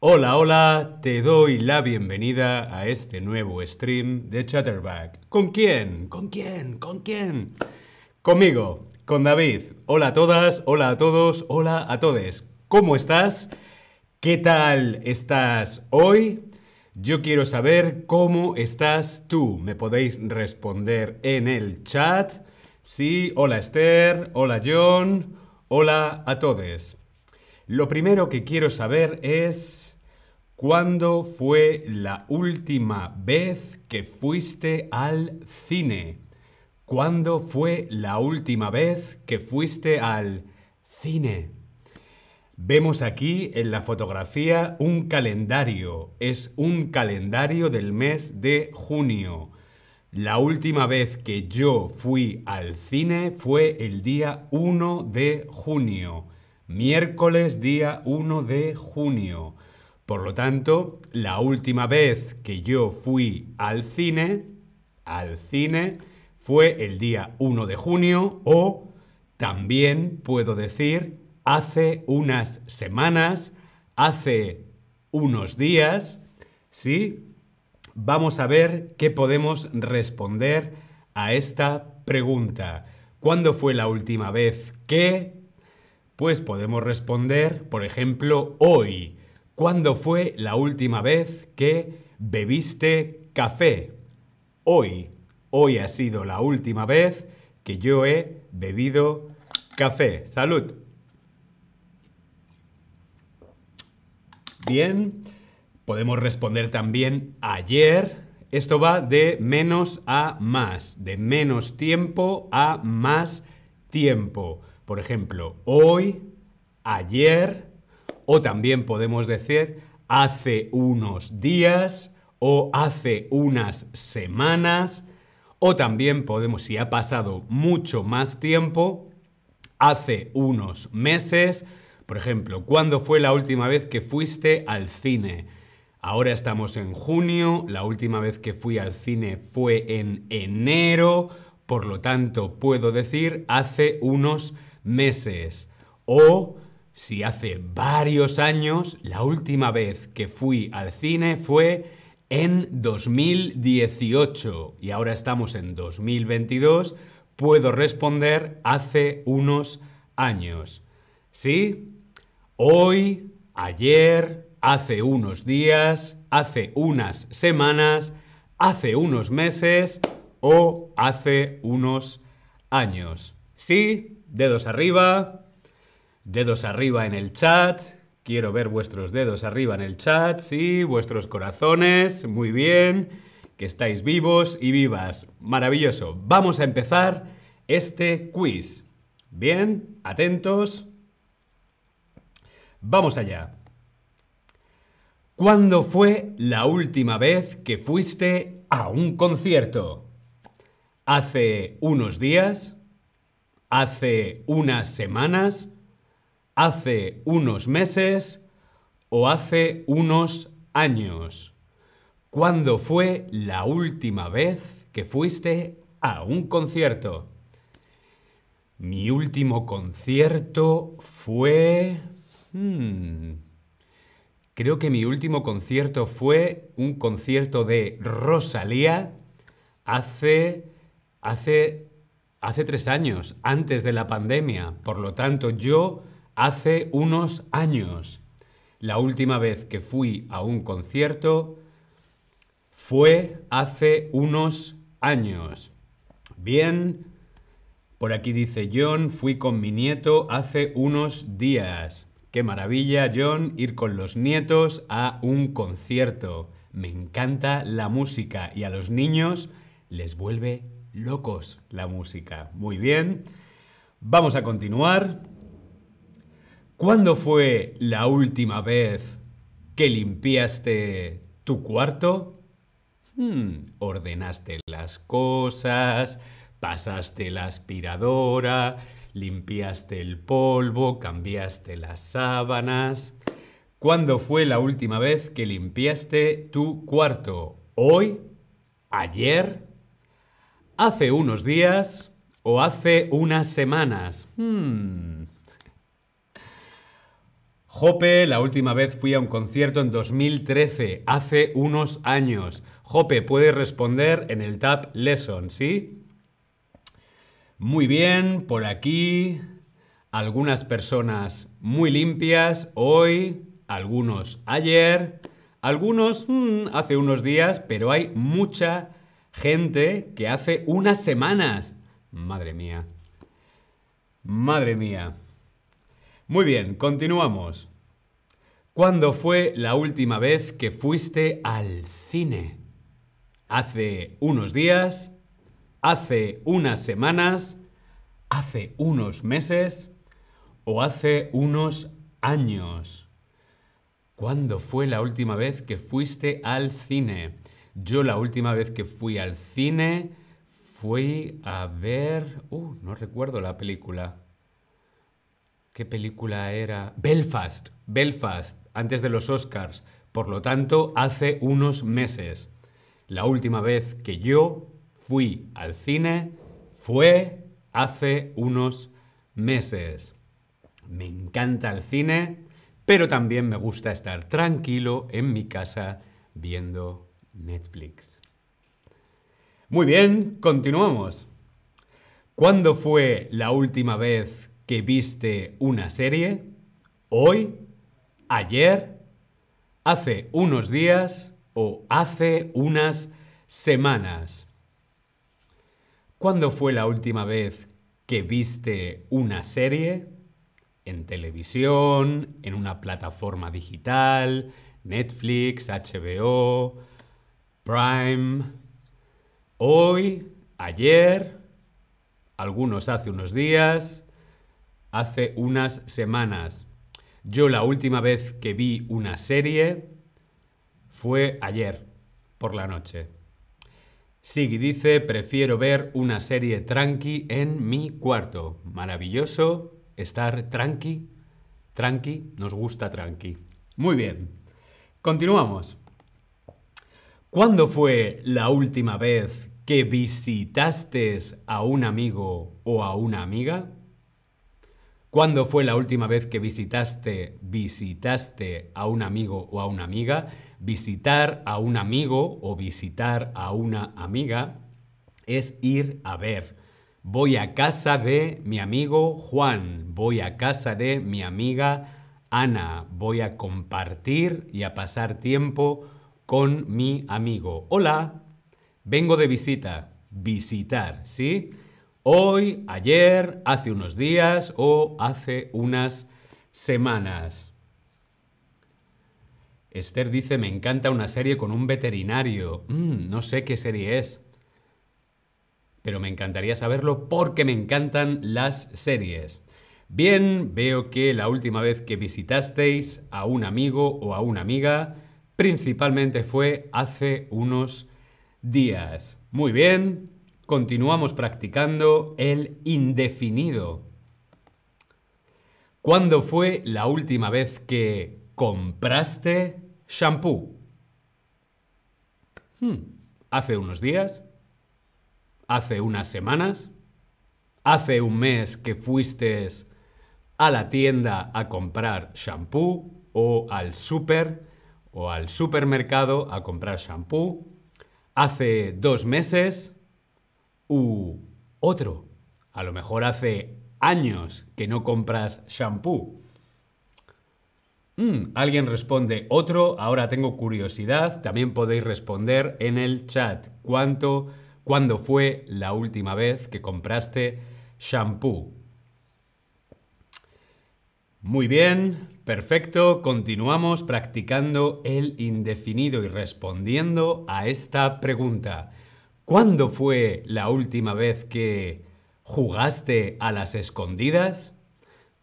Hola, hola, te doy la bienvenida a este nuevo stream de Chatterback. ¿Con quién? ¿Con quién? ¿Con quién? Conmigo, con David. Hola a todas, hola a todos, hola a todes. ¿Cómo estás? ¿Qué tal estás hoy? Yo quiero saber cómo estás tú. Me podéis responder en el chat. Sí, hola Esther, hola John, hola a todos. Lo primero que quiero saber es ¿Cuándo fue la última vez que fuiste al cine? ¿Cuándo fue la última vez que fuiste al cine? Vemos aquí en la fotografía un calendario. Es un calendario del mes de junio. La última vez que yo fui al cine fue el día 1 de junio. Miércoles día 1 de junio. Por lo tanto, la última vez que yo fui al cine, al cine, fue el día 1 de junio o también puedo decir hace unas semanas, hace unos días, ¿sí? Vamos a ver qué podemos responder a esta pregunta. ¿Cuándo fue la última vez que? Pues podemos responder, por ejemplo, hoy. ¿Cuándo fue la última vez que bebiste café? Hoy. Hoy ha sido la última vez que yo he bebido café. Salud. Bien. Podemos responder también ayer. Esto va de menos a más, de menos tiempo a más tiempo. Por ejemplo, hoy, ayer, o también podemos decir hace unos días o hace unas semanas. O también podemos, si ha pasado mucho más tiempo, hace unos meses. Por ejemplo, ¿cuándo fue la última vez que fuiste al cine? Ahora estamos en junio, la última vez que fui al cine fue en enero, por lo tanto puedo decir hace unos meses. O si hace varios años la última vez que fui al cine fue en 2018 y ahora estamos en 2022, puedo responder hace unos años. ¿Sí? Hoy, ayer, hace unos días, hace unas semanas, hace unos meses o hace unos años. ¿Sí? Dedos arriba. Dedos arriba en el chat. Quiero ver vuestros dedos arriba en el chat. Sí, vuestros corazones. Muy bien. Que estáis vivos y vivas. Maravilloso. Vamos a empezar este quiz. Bien, atentos. Vamos allá. ¿Cuándo fue la última vez que fuiste a un concierto? ¿Hace unos días? ¿Hace unas semanas? hace unos meses o hace unos años. ¿Cuándo fue la última vez que fuiste a un concierto? Mi último concierto fue... Hmm, creo que mi último concierto fue un concierto de Rosalía hace... hace... hace tres años, antes de la pandemia. Por lo tanto, yo hace unos años. La última vez que fui a un concierto fue hace unos años. Bien, por aquí dice John, fui con mi nieto hace unos días. Qué maravilla, John, ir con los nietos a un concierto. Me encanta la música y a los niños les vuelve locos la música. Muy bien, vamos a continuar. ¿Cuándo fue la última vez que limpiaste tu cuarto? Hmm, ordenaste las cosas, pasaste la aspiradora, limpiaste el polvo, cambiaste las sábanas. ¿Cuándo fue la última vez que limpiaste tu cuarto? ¿Hoy? ¿Ayer? ¿Hace unos días? o hace unas semanas. Hmm. Jope, la última vez fui a un concierto en 2013, hace unos años. Jope, puedes responder en el tab Lesson, ¿sí? Muy bien, por aquí algunas personas muy limpias hoy, algunos ayer, algunos hmm, hace unos días, pero hay mucha gente que hace unas semanas. Madre mía. Madre mía. Muy bien, continuamos. ¿Cuándo fue la última vez que fuiste al cine? ¿Hace unos días? ¿Hace unas semanas? ¿Hace unos meses? ¿O hace unos años? ¿Cuándo fue la última vez que fuiste al cine? Yo la última vez que fui al cine fui a ver... Uh, no recuerdo la película. ¿Qué película era? Belfast. Belfast, antes de los Oscars. Por lo tanto, hace unos meses. La última vez que yo fui al cine fue hace unos meses. Me encanta el cine, pero también me gusta estar tranquilo en mi casa viendo Netflix. Muy bien, continuamos. ¿Cuándo fue la última vez que viste una serie? ¿Hoy? ¿Ayer? ¿Hace unos días? ¿O hace unas semanas? ¿Cuándo fue la última vez que viste una serie? ¿En televisión? ¿En una plataforma digital? ¿Netflix? ¿HBO? Prime? ¿Hoy? ¿Ayer? ¿Algunos hace unos días? ¿Hace unas semanas? Yo la última vez que vi una serie fue ayer, por la noche. Sigui dice, prefiero ver una serie tranqui en mi cuarto. Maravilloso estar tranqui. Tranqui, nos gusta tranqui. Muy bien. Continuamos. ¿Cuándo fue la última vez que visitaste a un amigo o a una amiga? ¿Cuándo fue la última vez que visitaste, visitaste a un amigo o a una amiga? Visitar a un amigo o visitar a una amiga es ir a ver. Voy a casa de mi amigo Juan, voy a casa de mi amiga Ana, voy a compartir y a pasar tiempo con mi amigo. Hola, vengo de visita, visitar, ¿sí? Hoy, ayer, hace unos días o hace unas semanas. Esther dice, me encanta una serie con un veterinario. Mm, no sé qué serie es. Pero me encantaría saberlo porque me encantan las series. Bien, veo que la última vez que visitasteis a un amigo o a una amiga principalmente fue hace unos días. Muy bien, continuamos practicando el indefinido. ¿Cuándo fue la última vez que compraste shampoo? Hmm, ¿Hace unos días? ¿Hace unas semanas? ¿Hace un mes que fuiste a la tienda a comprar shampoo o al súper o al supermercado a comprar shampoo? ¿Hace dos meses? U otro. A lo mejor hace años que no compras shampoo. Mm, alguien responde otro, ahora tengo curiosidad. También podéis responder en el chat. ¿Cuánto, cuándo fue la última vez que compraste shampoo? Muy bien, perfecto. Continuamos practicando el indefinido y respondiendo a esta pregunta. ¿Cuándo fue la última vez que jugaste a las escondidas?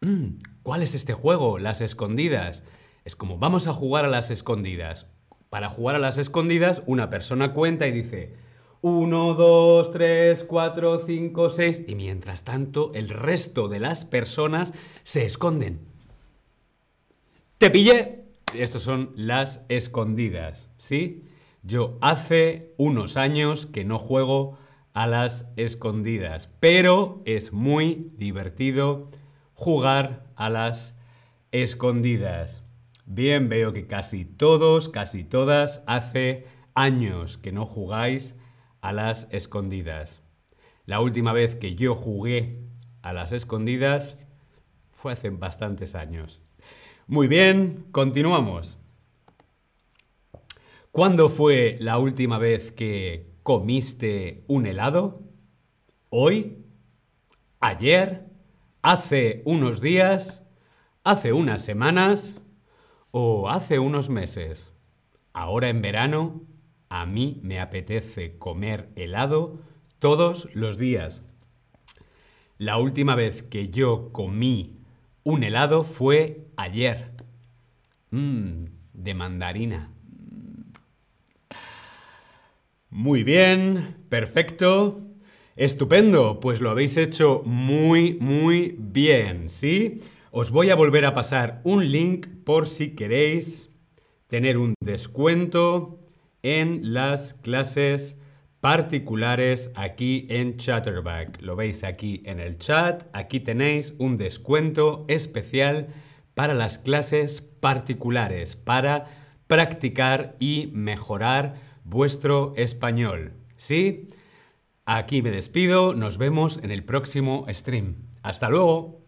Mm, ¿Cuál es este juego, las escondidas? Es como vamos a jugar a las escondidas. Para jugar a las escondidas, una persona cuenta y dice 1, 2, 3, 4, 5, 6 y mientras tanto el resto de las personas se esconden. ¡Te pillé! Estos son las escondidas, ¿sí? Yo hace unos años que no juego a las escondidas, pero es muy divertido jugar a las escondidas. Bien, veo que casi todos, casi todas, hace años que no jugáis a las escondidas. La última vez que yo jugué a las escondidas fue hace bastantes años. Muy bien, continuamos. ¿Cuándo fue la última vez que comiste un helado? ¿Hoy? ¿Ayer? ¿Hace unos días? ¿Hace unas semanas? ¿O hace unos meses? Ahora en verano, a mí me apetece comer helado todos los días. La última vez que yo comí un helado fue ayer. Mmm, de mandarina. Muy bien, perfecto. Estupendo, pues lo habéis hecho muy, muy bien, ¿sí? Os voy a volver a pasar un link por si queréis tener un descuento en las clases particulares aquí en Chatterback. Lo veis aquí en el chat. Aquí tenéis un descuento especial para las clases particulares, para practicar y mejorar vuestro español. ¿Sí? Aquí me despido. Nos vemos en el próximo stream. Hasta luego.